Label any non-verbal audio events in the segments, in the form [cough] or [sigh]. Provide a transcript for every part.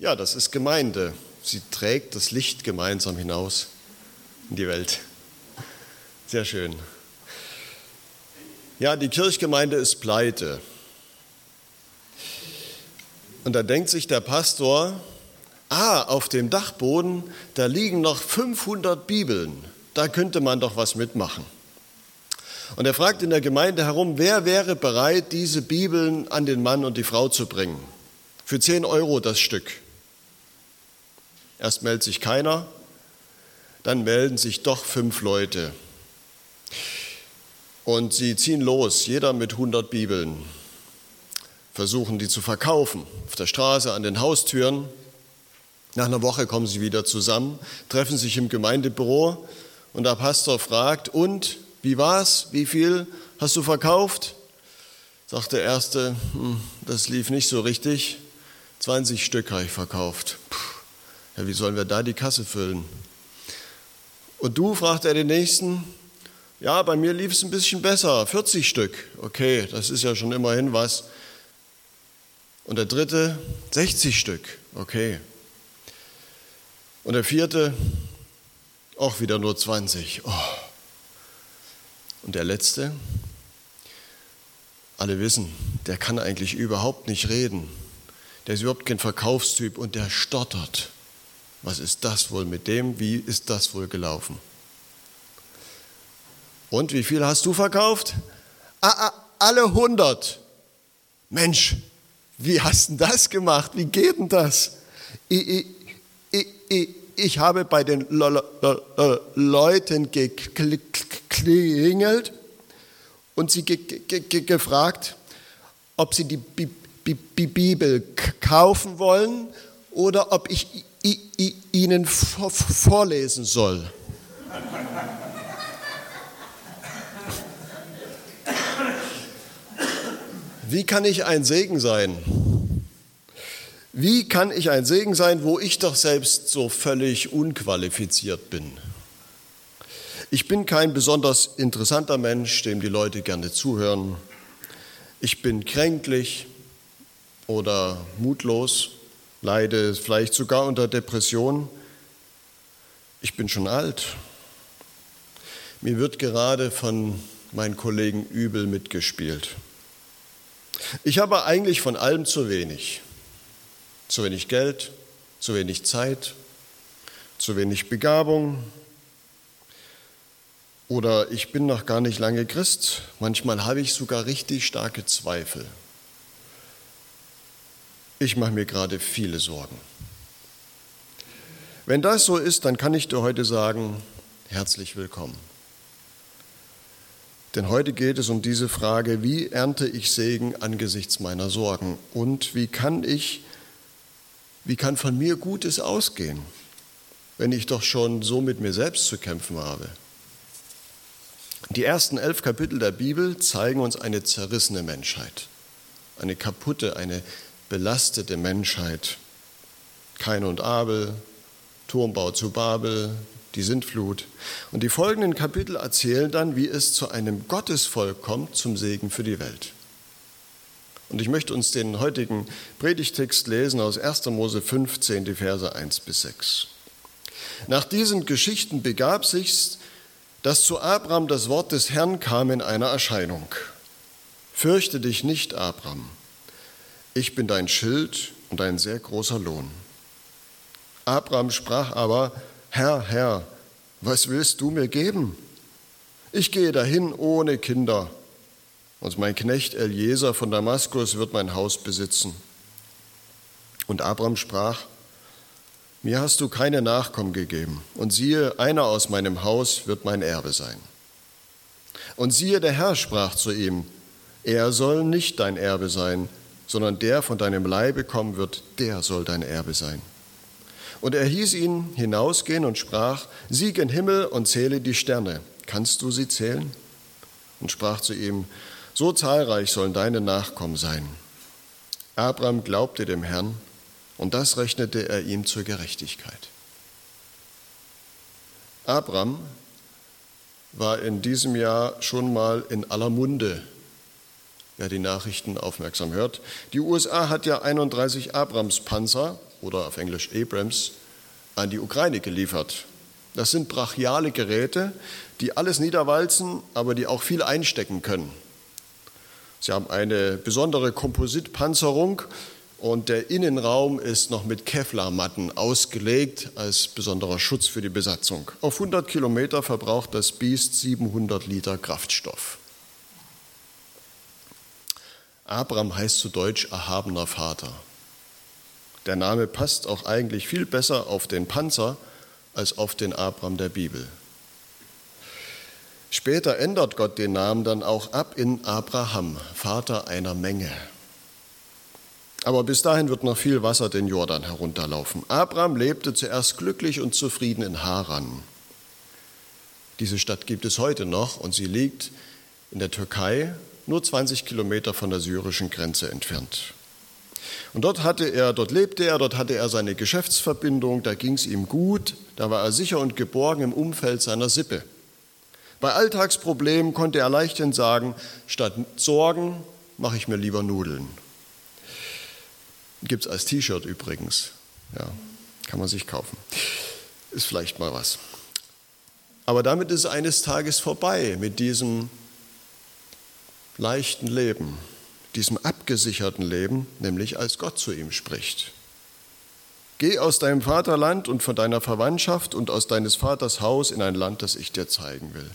Ja, das ist Gemeinde. Sie trägt das Licht gemeinsam hinaus in die Welt. Sehr schön. Ja, die Kirchgemeinde ist pleite. Und da denkt sich der Pastor, ah, auf dem Dachboden, da liegen noch 500 Bibeln. Da könnte man doch was mitmachen. Und er fragt in der Gemeinde herum, wer wäre bereit, diese Bibeln an den Mann und die Frau zu bringen? Für 10 Euro das Stück. Erst meldet sich keiner, dann melden sich doch fünf Leute. Und sie ziehen los, jeder mit 100 Bibeln, versuchen die zu verkaufen, auf der Straße, an den Haustüren. Nach einer Woche kommen sie wieder zusammen, treffen sich im Gemeindebüro und der Pastor fragt, und wie war's? Wie viel hast du verkauft? Sagt der Erste, hm, das lief nicht so richtig. 20 Stück habe ich verkauft. Puh, ja, wie sollen wir da die Kasse füllen? Und du, fragt er den Nächsten, ja, bei mir lief es ein bisschen besser, 40 Stück. Okay, das ist ja schon immerhin was. Und der dritte, 60 Stück. Okay. Und der vierte, auch wieder nur 20. Oh. Und der letzte, alle wissen, der kann eigentlich überhaupt nicht reden. Der ist überhaupt kein Verkaufstyp und der stottert. Was ist das wohl mit dem? Wie ist das wohl gelaufen? Und wie viel hast du verkauft? Ah, ah, alle 100. Mensch, wie hast du das gemacht? Wie geht denn das? Ich, ich, ich, ich habe bei den Leuten geklingelt und sie gefragt, ob sie die Bibel kaufen wollen oder ob ich ihnen vorlesen soll. Wie kann ich ein Segen sein? Wie kann ich ein Segen sein, wo ich doch selbst so völlig unqualifiziert bin? Ich bin kein besonders interessanter Mensch, dem die Leute gerne zuhören. Ich bin kränklich oder mutlos, leide vielleicht sogar unter Depression. Ich bin schon alt. Mir wird gerade von meinen Kollegen übel mitgespielt. Ich habe eigentlich von allem zu wenig. Zu wenig Geld, zu wenig Zeit, zu wenig Begabung. Oder ich bin noch gar nicht lange Christ. Manchmal habe ich sogar richtig starke Zweifel. Ich mache mir gerade viele Sorgen. Wenn das so ist, dann kann ich dir heute sagen, herzlich willkommen. Denn heute geht es um diese Frage, wie ernte ich Segen angesichts meiner Sorgen und wie kann ich, wie kann von mir Gutes ausgehen, wenn ich doch schon so mit mir selbst zu kämpfen habe. Die ersten elf Kapitel der Bibel zeigen uns eine zerrissene Menschheit, eine kaputte, eine belastete Menschheit. Kain und Abel, Turmbau zu Babel, die Sintflut. Und die folgenden Kapitel erzählen dann, wie es zu einem Gottesvolk kommt zum Segen für die Welt. Und ich möchte uns den heutigen Predigtext lesen aus 1. Mose 15, die Verse 1 bis 6. Nach diesen Geschichten begab sich's, dass zu Abraham das Wort des Herrn kam in einer Erscheinung. Fürchte dich nicht, Abraham. Ich bin dein Schild und ein sehr großer Lohn. Abraham sprach aber, Herr, Herr, was willst du mir geben? Ich gehe dahin ohne Kinder, und mein Knecht Eliezer von Damaskus wird mein Haus besitzen. Und Abraham sprach, mir hast du keine Nachkommen gegeben, und siehe, einer aus meinem Haus wird mein Erbe sein. Und siehe, der Herr sprach zu ihm, er soll nicht dein Erbe sein, sondern der von deinem Leibe kommen wird, der soll dein Erbe sein. Und er hieß ihn hinausgehen und sprach, sieg in Himmel und zähle die Sterne. Kannst du sie zählen? Und sprach zu ihm, so zahlreich sollen deine Nachkommen sein. Abraham glaubte dem Herrn, und das rechnete er ihm zur Gerechtigkeit. Abraham war in diesem Jahr schon mal in aller Munde, wer die Nachrichten aufmerksam hört. Die USA hat ja 31 Abrams-Panzer oder auf Englisch Abrams an die Ukraine geliefert. Das sind brachiale Geräte, die alles niederwalzen, aber die auch viel einstecken können. Sie haben eine besondere Kompositpanzerung und der Innenraum ist noch mit Kevlarmatten ausgelegt als besonderer Schutz für die Besatzung. Auf 100 Kilometer verbraucht das Biest 700 Liter Kraftstoff. Abraham heißt zu Deutsch erhabener Vater. Der Name passt auch eigentlich viel besser auf den Panzer als auf den Abraham der Bibel. Später ändert Gott den Namen dann auch ab in Abraham, Vater einer Menge. Aber bis dahin wird noch viel Wasser den Jordan herunterlaufen. Abraham lebte zuerst glücklich und zufrieden in Haran. Diese Stadt gibt es heute noch und sie liegt in der Türkei, nur 20 Kilometer von der syrischen Grenze entfernt. Und dort hatte er, dort lebte er, dort hatte er seine Geschäftsverbindung, da ging es ihm gut, da war er sicher und geborgen im Umfeld seiner Sippe. Bei Alltagsproblemen konnte er leichthin sagen, statt Sorgen mache ich mir lieber Nudeln. Gibt es als T-Shirt übrigens. Ja, kann man sich kaufen. Ist vielleicht mal was. Aber damit ist eines Tages vorbei mit diesem leichten Leben diesem abgesicherten Leben, nämlich als Gott zu ihm spricht. Geh aus deinem Vaterland und von deiner Verwandtschaft und aus deines Vaters Haus in ein Land, das ich dir zeigen will.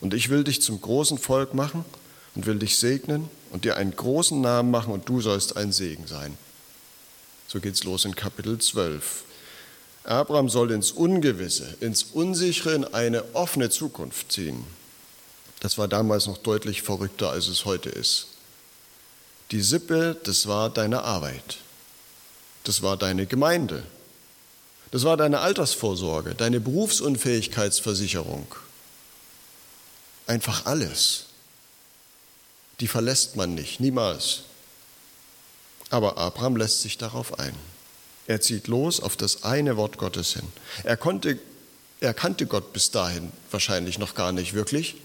Und ich will dich zum großen Volk machen und will dich segnen und dir einen großen Namen machen und du sollst ein Segen sein. So geht's los in Kapitel 12. Abraham soll ins Ungewisse, ins Unsichere, in eine offene Zukunft ziehen. Das war damals noch deutlich verrückter, als es heute ist. Die Sippe, das war deine Arbeit. Das war deine Gemeinde. Das war deine Altersvorsorge, deine Berufsunfähigkeitsversicherung. Einfach alles. Die verlässt man nicht, niemals. Aber Abraham lässt sich darauf ein. Er zieht los auf das eine Wort Gottes hin. Er, konnte, er kannte Gott bis dahin wahrscheinlich noch gar nicht wirklich.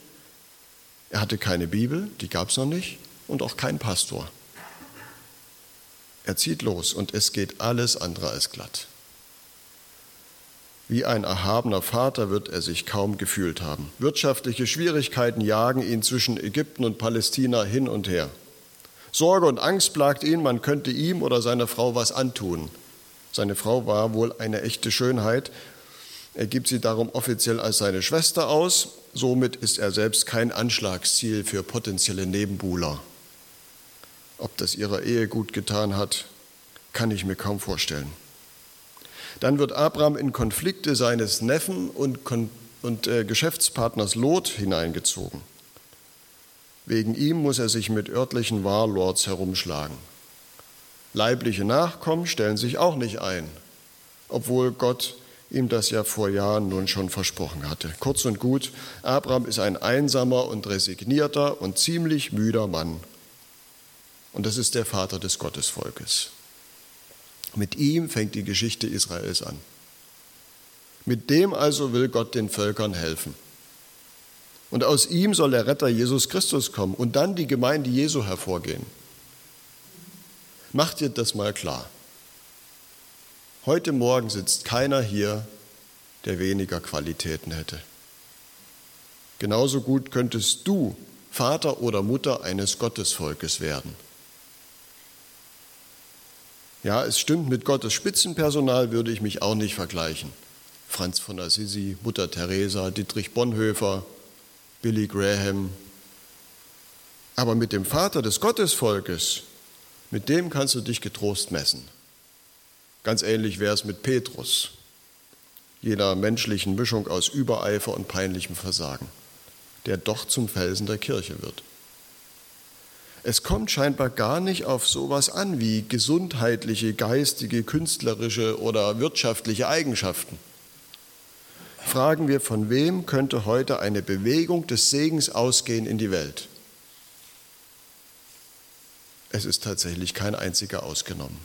Er hatte keine Bibel, die gab es noch nicht, und auch keinen Pastor. Er zieht los und es geht alles andere als glatt. Wie ein erhabener Vater wird er sich kaum gefühlt haben. Wirtschaftliche Schwierigkeiten jagen ihn zwischen Ägypten und Palästina hin und her. Sorge und Angst plagt ihn, man könnte ihm oder seiner Frau was antun. Seine Frau war wohl eine echte Schönheit. Er gibt sie darum offiziell als seine Schwester aus. Somit ist er selbst kein Anschlagsziel für potenzielle Nebenbuhler. Ob das ihrer Ehe gut getan hat, kann ich mir kaum vorstellen. Dann wird Abraham in Konflikte seines Neffen und, und äh, Geschäftspartners Lot hineingezogen. Wegen ihm muss er sich mit örtlichen Warlords herumschlagen. Leibliche Nachkommen stellen sich auch nicht ein, obwohl Gott ihm das ja vor Jahren nun schon versprochen hatte. Kurz und gut, Abraham ist ein einsamer und resignierter und ziemlich müder Mann und das ist der Vater des Gottesvolkes. Mit ihm fängt die Geschichte Israels an. Mit dem also will Gott den Völkern helfen. Und aus ihm soll der Retter Jesus Christus kommen und dann die Gemeinde Jesu hervorgehen. Macht dir das mal klar. Heute Morgen sitzt keiner hier, der weniger Qualitäten hätte. Genauso gut könntest du Vater oder Mutter eines Gottesvolkes werden. Ja, es stimmt, mit Gottes Spitzenpersonal würde ich mich auch nicht vergleichen. Franz von Assisi, Mutter Teresa, Dietrich Bonhoeffer, Billy Graham. Aber mit dem Vater des Gottesvolkes, mit dem kannst du dich getrost messen. Ganz ähnlich wäre es mit Petrus, jener menschlichen Mischung aus Übereifer und peinlichem Versagen, der doch zum Felsen der Kirche wird. Es kommt scheinbar gar nicht auf sowas an wie gesundheitliche, geistige, künstlerische oder wirtschaftliche Eigenschaften. Fragen wir, von wem könnte heute eine Bewegung des Segens ausgehen in die Welt? Es ist tatsächlich kein einziger ausgenommen.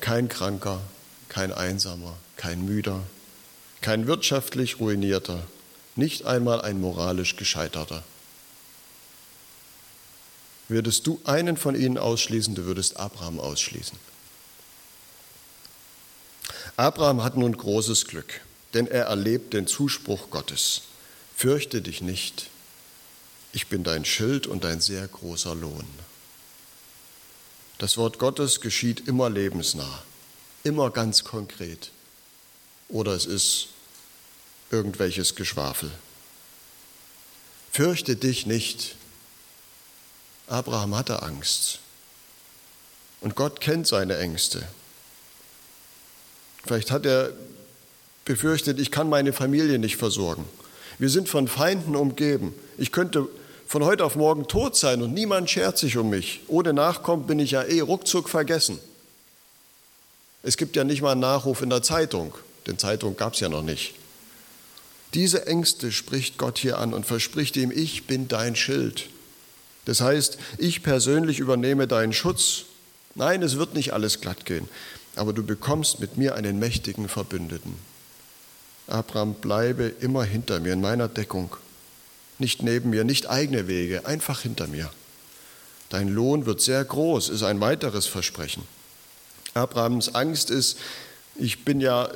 Kein Kranker, kein Einsamer, kein Müder, kein wirtschaftlich Ruinierter, nicht einmal ein moralisch Gescheiterter. Würdest du einen von ihnen ausschließen, du würdest Abraham ausschließen. Abraham hat nun großes Glück, denn er erlebt den Zuspruch Gottes. Fürchte dich nicht, ich bin dein Schild und dein sehr großer Lohn. Das Wort Gottes geschieht immer lebensnah, immer ganz konkret. Oder es ist irgendwelches Geschwafel. Fürchte dich nicht. Abraham hatte Angst. Und Gott kennt seine Ängste. Vielleicht hat er befürchtet, ich kann meine Familie nicht versorgen. Wir sind von Feinden umgeben. Ich könnte von heute auf morgen tot sein und niemand schert sich um mich. Ohne Nachkommen bin ich ja eh ruckzuck vergessen. Es gibt ja nicht mal einen Nachruf in der Zeitung, denn Zeitung gab es ja noch nicht. Diese Ängste spricht Gott hier an und verspricht ihm, ich bin dein Schild. Das heißt, ich persönlich übernehme deinen Schutz. Nein, es wird nicht alles glatt gehen, aber du bekommst mit mir einen mächtigen Verbündeten. Abraham, bleibe immer hinter mir in meiner Deckung. Nicht neben mir, nicht eigene Wege, einfach hinter mir. Dein Lohn wird sehr groß, ist ein weiteres Versprechen. Abrahams Angst ist, ich bin ja äh,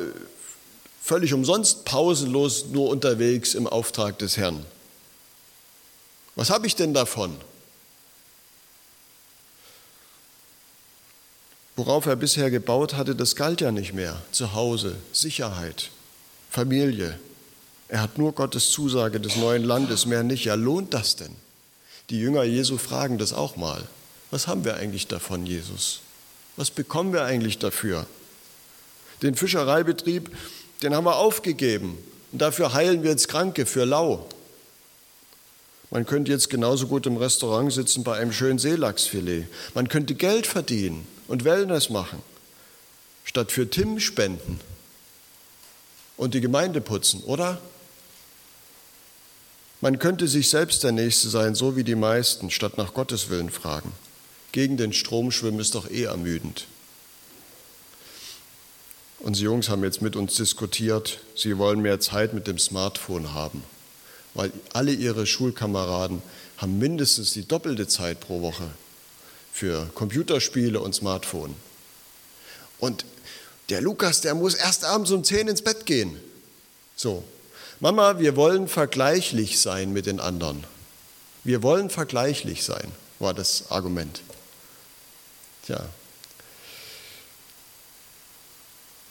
völlig umsonst pausenlos nur unterwegs im Auftrag des Herrn. Was habe ich denn davon? Worauf er bisher gebaut hatte, das galt ja nicht mehr. Zuhause, Sicherheit, Familie. Er hat nur Gottes Zusage des neuen Landes, mehr nicht. Ja, lohnt das denn? Die Jünger Jesu fragen das auch mal. Was haben wir eigentlich davon, Jesus? Was bekommen wir eigentlich dafür? Den Fischereibetrieb, den haben wir aufgegeben. Und dafür heilen wir jetzt Kranke für lau. Man könnte jetzt genauso gut im Restaurant sitzen bei einem schönen Seelachsfilet. Man könnte Geld verdienen und Wellness machen, statt für Tim spenden und die Gemeinde putzen, oder? Man könnte sich selbst der Nächste sein, so wie die meisten, statt nach Gottes Willen fragen. Gegen den Strom schwimmen ist doch eh ermüdend. Unsere Jungs haben jetzt mit uns diskutiert, sie wollen mehr Zeit mit dem Smartphone haben, weil alle ihre Schulkameraden haben mindestens die doppelte Zeit pro Woche für Computerspiele und Smartphone. Und der Lukas, der muss erst abends um 10 ins Bett gehen. So, Mama, wir wollen vergleichlich sein mit den anderen. Wir wollen vergleichlich sein, war das Argument. Tja,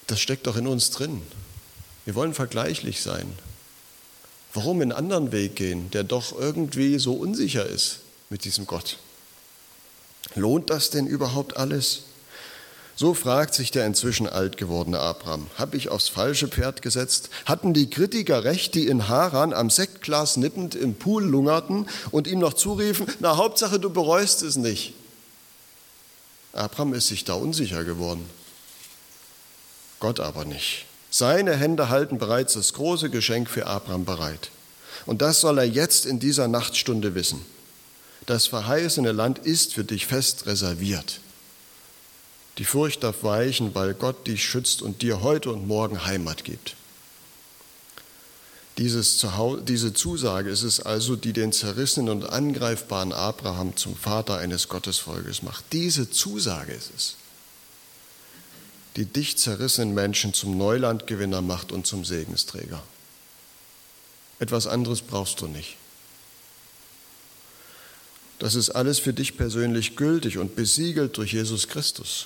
das steckt doch in uns drin. Wir wollen vergleichlich sein. Warum einen anderen Weg gehen, der doch irgendwie so unsicher ist mit diesem Gott? Lohnt das denn überhaupt alles? So fragt sich der inzwischen alt gewordene Abraham. Habe ich aufs falsche Pferd gesetzt? Hatten die Kritiker recht, die in Haran am Sektglas nippend im Pool lungerten und ihm noch zuriefen, na Hauptsache du bereust es nicht. Abraham ist sich da unsicher geworden. Gott aber nicht. Seine Hände halten bereits das große Geschenk für Abraham bereit. Und das soll er jetzt in dieser Nachtstunde wissen. Das verheißene Land ist für dich fest reserviert. Die Furcht darf weichen, weil Gott dich schützt und dir heute und morgen Heimat gibt. Zuhause, diese Zusage ist es also, die den zerrissenen und angreifbaren Abraham zum Vater eines Gottesvolkes macht. Diese Zusage ist es, die dich zerrissenen Menschen zum Neulandgewinner macht und zum Segensträger. Etwas anderes brauchst du nicht. Das ist alles für dich persönlich gültig und besiegelt durch Jesus Christus.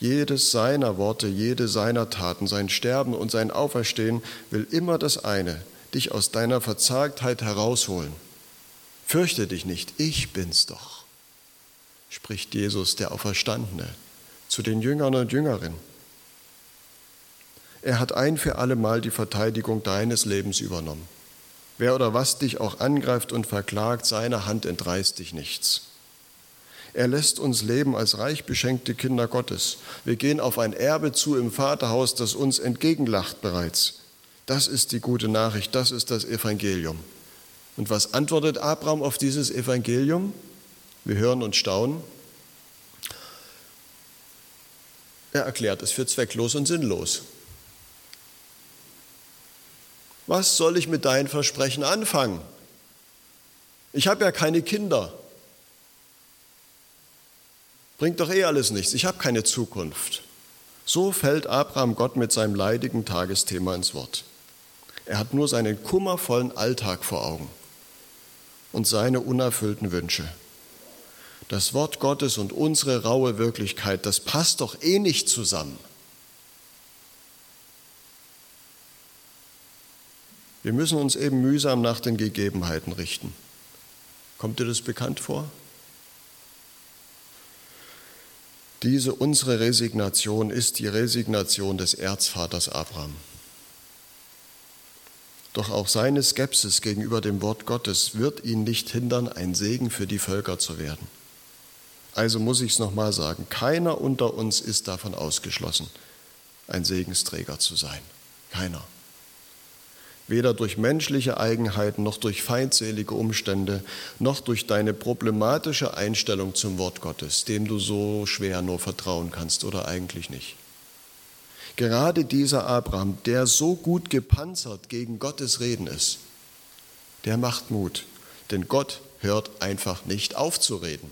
Jedes seiner Worte, jede seiner Taten, sein Sterben und sein Auferstehen will immer das eine, dich aus deiner Verzagtheit herausholen. Fürchte dich nicht, ich bin's doch, spricht Jesus, der Auferstandene, zu den Jüngern und Jüngerinnen. Er hat ein für alle Mal die Verteidigung deines Lebens übernommen. Wer oder was dich auch angreift und verklagt, seine Hand entreißt dich nichts. Er lässt uns leben als reich beschenkte Kinder Gottes. Wir gehen auf ein Erbe zu im Vaterhaus, das uns entgegenlacht bereits. Das ist die gute Nachricht, das ist das Evangelium. Und was antwortet Abraham auf dieses Evangelium? Wir hören und staunen. Er erklärt es für zwecklos und sinnlos. Was soll ich mit deinen Versprechen anfangen? Ich habe ja keine Kinder. Bringt doch eh alles nichts. Ich habe keine Zukunft. So fällt Abraham Gott mit seinem leidigen Tagesthema ins Wort. Er hat nur seinen kummervollen Alltag vor Augen und seine unerfüllten Wünsche. Das Wort Gottes und unsere raue Wirklichkeit, das passt doch eh nicht zusammen. Wir müssen uns eben mühsam nach den Gegebenheiten richten. Kommt dir das bekannt vor? Diese unsere Resignation ist die Resignation des Erzvaters Abraham. Doch auch seine Skepsis gegenüber dem Wort Gottes wird ihn nicht hindern, ein Segen für die Völker zu werden. Also muss ich es nochmal sagen, keiner unter uns ist davon ausgeschlossen, ein Segensträger zu sein. Keiner weder durch menschliche Eigenheiten noch durch feindselige Umstände, noch durch deine problematische Einstellung zum Wort Gottes, dem du so schwer nur vertrauen kannst oder eigentlich nicht. Gerade dieser Abraham, der so gut gepanzert gegen Gottes Reden ist, der macht Mut, denn Gott hört einfach nicht auf zu reden.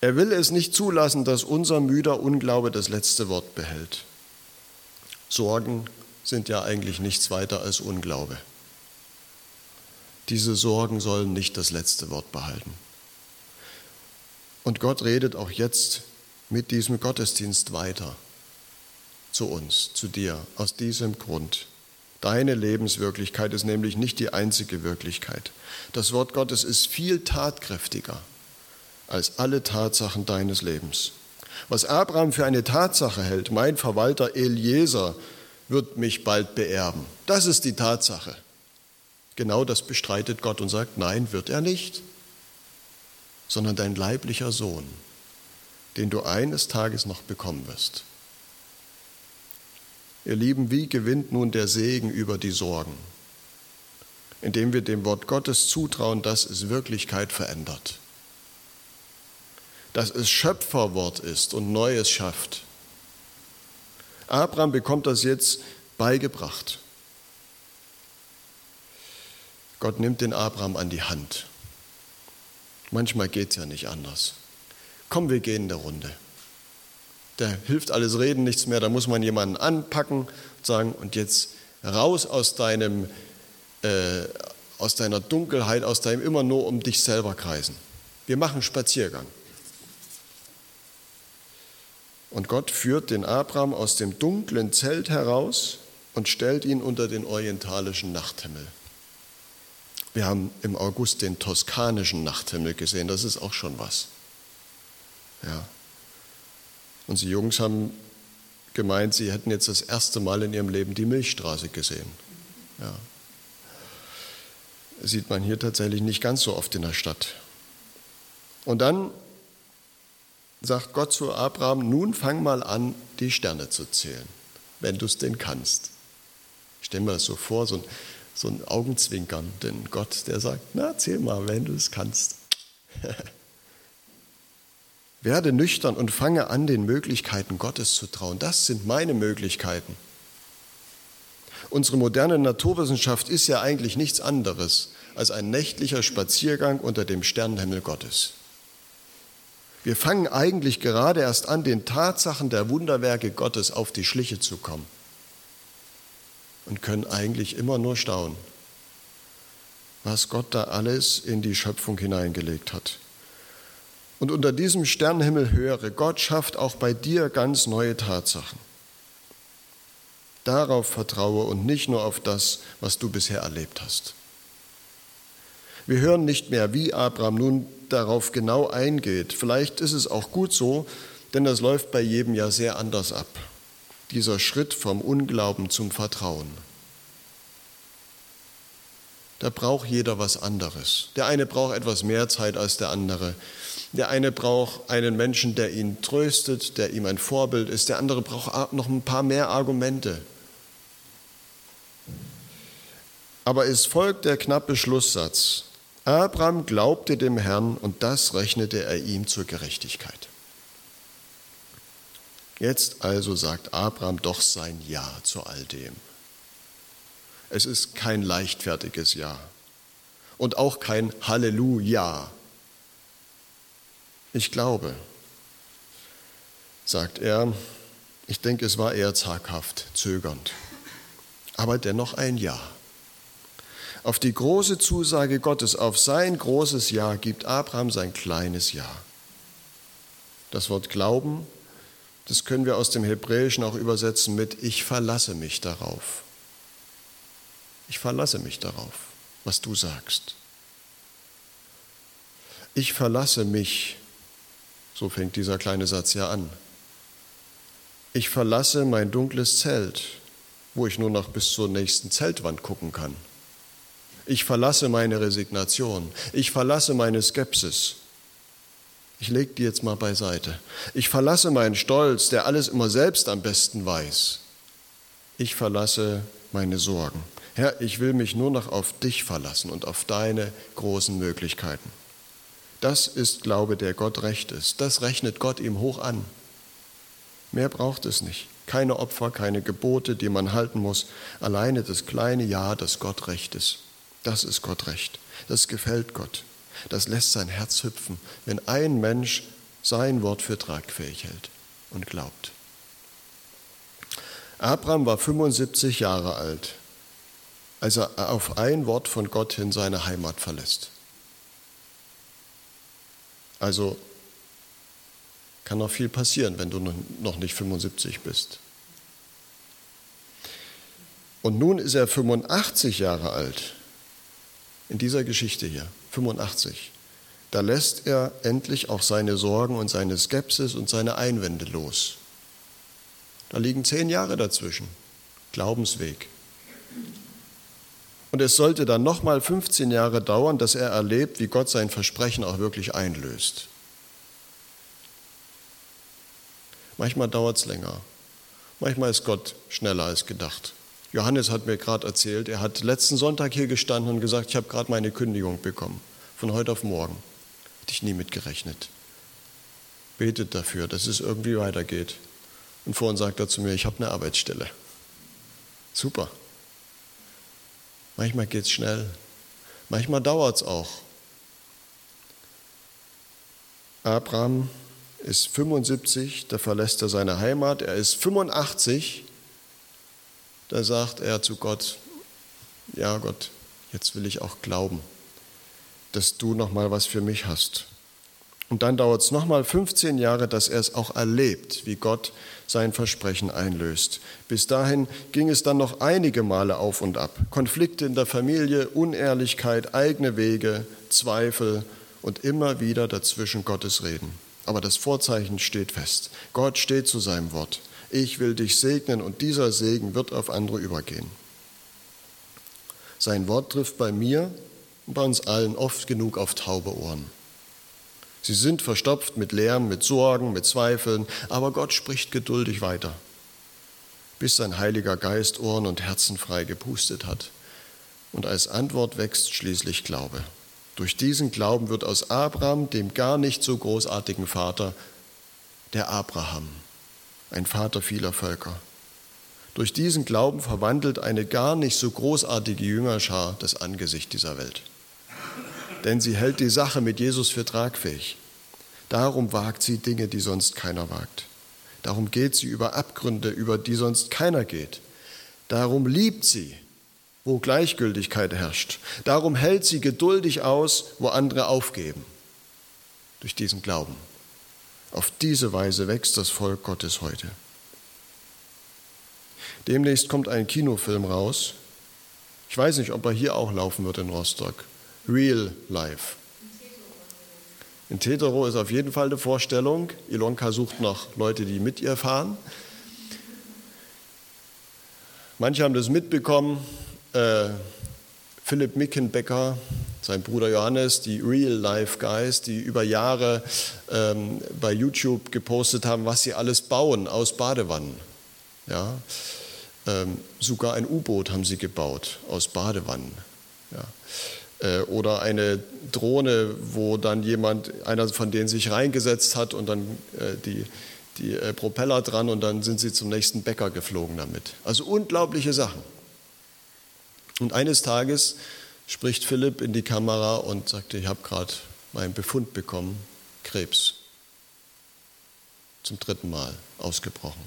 Er will es nicht zulassen, dass unser müder Unglaube das letzte Wort behält. Sorgen, sind ja eigentlich nichts weiter als Unglaube. Diese Sorgen sollen nicht das letzte Wort behalten. Und Gott redet auch jetzt mit diesem Gottesdienst weiter zu uns, zu dir, aus diesem Grund. Deine Lebenswirklichkeit ist nämlich nicht die einzige Wirklichkeit. Das Wort Gottes ist viel tatkräftiger als alle Tatsachen deines Lebens. Was Abraham für eine Tatsache hält, mein Verwalter Eliezer, wird mich bald beerben. Das ist die Tatsache. Genau das bestreitet Gott und sagt, nein, wird er nicht, sondern dein leiblicher Sohn, den du eines Tages noch bekommen wirst. Ihr Lieben, wie gewinnt nun der Segen über die Sorgen? Indem wir dem Wort Gottes zutrauen, dass es Wirklichkeit verändert, dass es Schöpferwort ist und Neues schafft Abraham bekommt das jetzt beigebracht. Gott nimmt den Abraham an die Hand. Manchmal geht es ja nicht anders. Komm, wir gehen in der Runde. Da hilft alles Reden nichts mehr, da muss man jemanden anpacken und sagen, und jetzt raus aus deinem, äh, aus deiner Dunkelheit, aus deinem immer nur um dich selber kreisen. Wir machen Spaziergang. Und Gott führt den Abraham aus dem dunklen Zelt heraus und stellt ihn unter den orientalischen Nachthimmel. Wir haben im August den toskanischen Nachthimmel gesehen, das ist auch schon was. Ja. Und die Jungs haben gemeint, sie hätten jetzt das erste Mal in ihrem Leben die Milchstraße gesehen. Ja. Sieht man hier tatsächlich nicht ganz so oft in der Stadt. Und dann sagt Gott zu Abraham, nun fang mal an, die Sterne zu zählen, wenn du es denn kannst. Ich stelle mir das so vor, so ein, so ein Augenzwinkern, denn Gott, der sagt, na, zähl mal, wenn du es kannst. [laughs] Werde nüchtern und fange an, den Möglichkeiten Gottes zu trauen. Das sind meine Möglichkeiten. Unsere moderne Naturwissenschaft ist ja eigentlich nichts anderes als ein nächtlicher Spaziergang unter dem Sternenhimmel Gottes. Wir fangen eigentlich gerade erst an, den Tatsachen der Wunderwerke Gottes auf die Schliche zu kommen und können eigentlich immer nur staunen, was Gott da alles in die Schöpfung hineingelegt hat. Und unter diesem Sternenhimmel höre, Gott schafft auch bei dir ganz neue Tatsachen. Darauf vertraue und nicht nur auf das, was du bisher erlebt hast. Wir hören nicht mehr, wie Abraham nun darauf genau eingeht. Vielleicht ist es auch gut so, denn das läuft bei jedem ja sehr anders ab. Dieser Schritt vom Unglauben zum Vertrauen. Da braucht jeder was anderes. Der eine braucht etwas mehr Zeit als der andere. Der eine braucht einen Menschen, der ihn tröstet, der ihm ein Vorbild ist. Der andere braucht noch ein paar mehr Argumente. Aber es folgt der knappe Schlusssatz. Abraham glaubte dem Herrn und das rechnete er ihm zur Gerechtigkeit. Jetzt also sagt Abraham doch sein Ja zu all dem. Es ist kein leichtfertiges Ja und auch kein Halleluja. Ich glaube, sagt er, ich denke, es war eher zaghaft, zögernd, aber dennoch ein Ja. Auf die große Zusage Gottes, auf sein großes Ja gibt Abraham sein kleines Ja. Das Wort Glauben, das können wir aus dem Hebräischen auch übersetzen mit Ich verlasse mich darauf. Ich verlasse mich darauf, was du sagst. Ich verlasse mich, so fängt dieser kleine Satz ja an. Ich verlasse mein dunkles Zelt, wo ich nur noch bis zur nächsten Zeltwand gucken kann. Ich verlasse meine Resignation. Ich verlasse meine Skepsis. Ich lege die jetzt mal beiseite. Ich verlasse meinen Stolz, der alles immer selbst am besten weiß. Ich verlasse meine Sorgen. Herr, ich will mich nur noch auf dich verlassen und auf deine großen Möglichkeiten. Das ist Glaube, der Gott recht ist. Das rechnet Gott ihm hoch an. Mehr braucht es nicht. Keine Opfer, keine Gebote, die man halten muss. Alleine das kleine Ja, das Gott recht ist. Das ist Gott recht. Das gefällt Gott. Das lässt sein Herz hüpfen, wenn ein Mensch sein Wort für tragfähig hält und glaubt. Abraham war 75 Jahre alt, als er auf ein Wort von Gott hin seine Heimat verlässt. Also kann noch viel passieren, wenn du noch nicht 75 bist. Und nun ist er 85 Jahre alt. In dieser Geschichte hier, 85. Da lässt er endlich auch seine Sorgen und seine Skepsis und seine Einwände los. Da liegen zehn Jahre dazwischen. Glaubensweg. Und es sollte dann nochmal 15 Jahre dauern, dass er erlebt, wie Gott sein Versprechen auch wirklich einlöst. Manchmal dauert es länger. Manchmal ist Gott schneller als gedacht. Johannes hat mir gerade erzählt, er hat letzten Sonntag hier gestanden und gesagt, ich habe gerade meine Kündigung bekommen, von heute auf morgen. Hätte ich nie mitgerechnet. Betet dafür, dass es irgendwie weitergeht. Und vorhin sagt er zu mir, ich habe eine Arbeitsstelle. Super. Manchmal geht es schnell, manchmal dauert es auch. Abraham ist 75, da verlässt er seine Heimat, er ist 85, da sagt er zu Gott, ja Gott, jetzt will ich auch glauben, dass du noch mal was für mich hast. Und dann dauert es nochmal 15 Jahre, dass er es auch erlebt, wie Gott sein Versprechen einlöst. Bis dahin ging es dann noch einige Male auf und ab. Konflikte in der Familie, Unehrlichkeit, eigene Wege, Zweifel und immer wieder dazwischen Gottes Reden. Aber das Vorzeichen steht fest. Gott steht zu seinem Wort. Ich will dich segnen und dieser Segen wird auf andere übergehen. Sein Wort trifft bei mir und bei uns allen oft genug auf taube Ohren. Sie sind verstopft mit Lärm, mit Sorgen, mit Zweifeln, aber Gott spricht geduldig weiter, bis sein Heiliger Geist Ohren und Herzen frei gepustet hat. Und als Antwort wächst schließlich Glaube. Durch diesen Glauben wird aus Abraham, dem gar nicht so großartigen Vater, der Abraham, ein Vater vieler Völker. Durch diesen Glauben verwandelt eine gar nicht so großartige Jüngerschar das Angesicht dieser Welt denn sie hält die Sache mit Jesus für tragfähig. Darum wagt sie Dinge, die sonst keiner wagt. Darum geht sie über Abgründe, über die sonst keiner geht. Darum liebt sie, wo Gleichgültigkeit herrscht. Darum hält sie geduldig aus, wo andere aufgeben. Durch diesen Glauben. Auf diese Weise wächst das Volk Gottes heute. Demnächst kommt ein Kinofilm raus. Ich weiß nicht, ob er hier auch laufen wird in Rostock. Real Life. In Tetero ist auf jeden Fall eine Vorstellung. Ilonka sucht noch Leute, die mit ihr fahren. Manche haben das mitbekommen. Äh, Philipp Mickenbecker, sein Bruder Johannes, die Real Life Guys, die über Jahre ähm, bei YouTube gepostet haben, was sie alles bauen aus Badewannen. Ja? Ähm, sogar ein U-Boot haben sie gebaut aus Badewannen. Ja. Äh, oder eine Drohne, wo dann jemand, einer von denen sich reingesetzt hat und dann äh, die, die äh, Propeller dran und dann sind sie zum nächsten Bäcker geflogen damit. Also unglaubliche Sachen. Und eines Tages spricht Philipp in die Kamera und sagte, ich habe gerade meinen Befund bekommen, Krebs. zum dritten Mal ausgebrochen.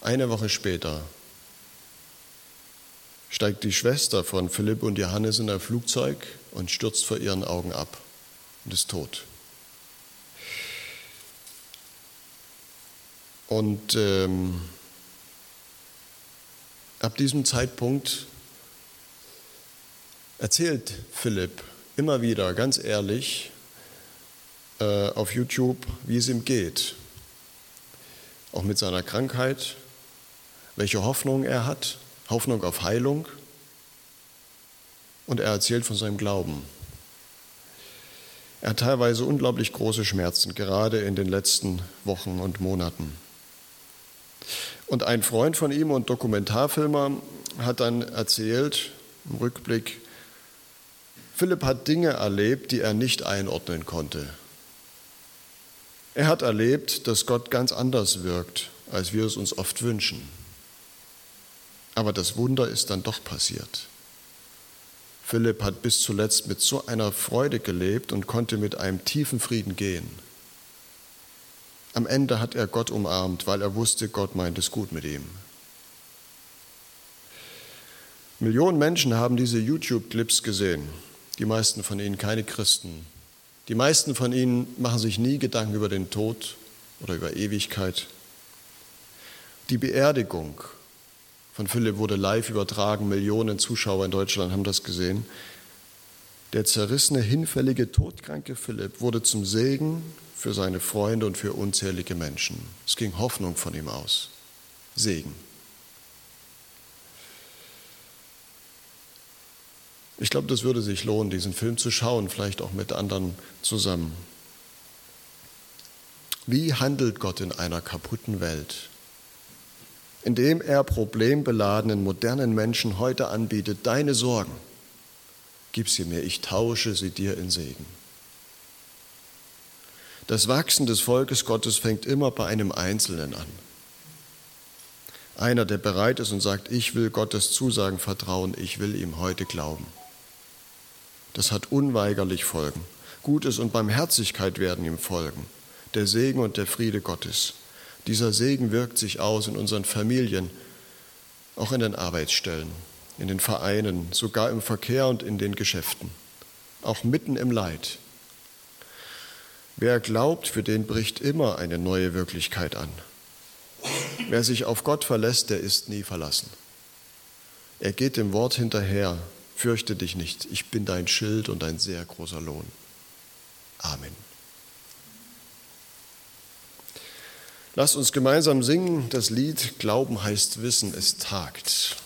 Eine Woche später steigt die Schwester von Philipp und Johannes in ein Flugzeug und stürzt vor ihren Augen ab und ist tot. Und ähm, ab diesem Zeitpunkt erzählt Philipp immer wieder ganz ehrlich äh, auf YouTube, wie es ihm geht. Auch mit seiner Krankheit, welche Hoffnung er hat, Hoffnung auf Heilung. Und er erzählt von seinem Glauben. Er hat teilweise unglaublich große Schmerzen, gerade in den letzten Wochen und Monaten. Und ein Freund von ihm und Dokumentarfilmer hat dann erzählt, im Rückblick, Philipp hat Dinge erlebt, die er nicht einordnen konnte. Er hat erlebt, dass Gott ganz anders wirkt, als wir es uns oft wünschen. Aber das Wunder ist dann doch passiert. Philipp hat bis zuletzt mit so einer Freude gelebt und konnte mit einem tiefen Frieden gehen. Am Ende hat er Gott umarmt, weil er wusste, Gott meint es gut mit ihm. Millionen Menschen haben diese YouTube-Clips gesehen, die meisten von ihnen keine Christen, die meisten von ihnen machen sich nie Gedanken über den Tod oder über Ewigkeit. Die Beerdigung von Philipp wurde live übertragen. Millionen Zuschauer in Deutschland haben das gesehen. Der zerrissene, hinfällige, todkranke Philipp wurde zum Segen für seine Freunde und für unzählige Menschen. Es ging Hoffnung von ihm aus. Segen. Ich glaube, das würde sich lohnen, diesen Film zu schauen, vielleicht auch mit anderen zusammen. Wie handelt Gott in einer kaputten Welt? Indem er problembeladenen modernen Menschen heute anbietet, deine Sorgen, gib sie mir, ich tausche sie dir in Segen. Das Wachsen des Volkes Gottes fängt immer bei einem Einzelnen an. Einer, der bereit ist und sagt, ich will Gottes Zusagen vertrauen, ich will ihm heute glauben das hat unweigerlich Folgen. Gutes und Barmherzigkeit werden ihm folgen. Der Segen und der Friede Gottes. Dieser Segen wirkt sich aus in unseren Familien, auch in den Arbeitsstellen, in den Vereinen, sogar im Verkehr und in den Geschäften, auch mitten im Leid. Wer glaubt, für den bricht immer eine neue Wirklichkeit an. Wer sich auf Gott verlässt, der ist nie verlassen. Er geht dem Wort hinterher, Fürchte dich nicht, ich bin dein Schild und ein sehr großer Lohn. Amen. Lass uns gemeinsam singen das Lied Glauben heißt Wissen, es tagt.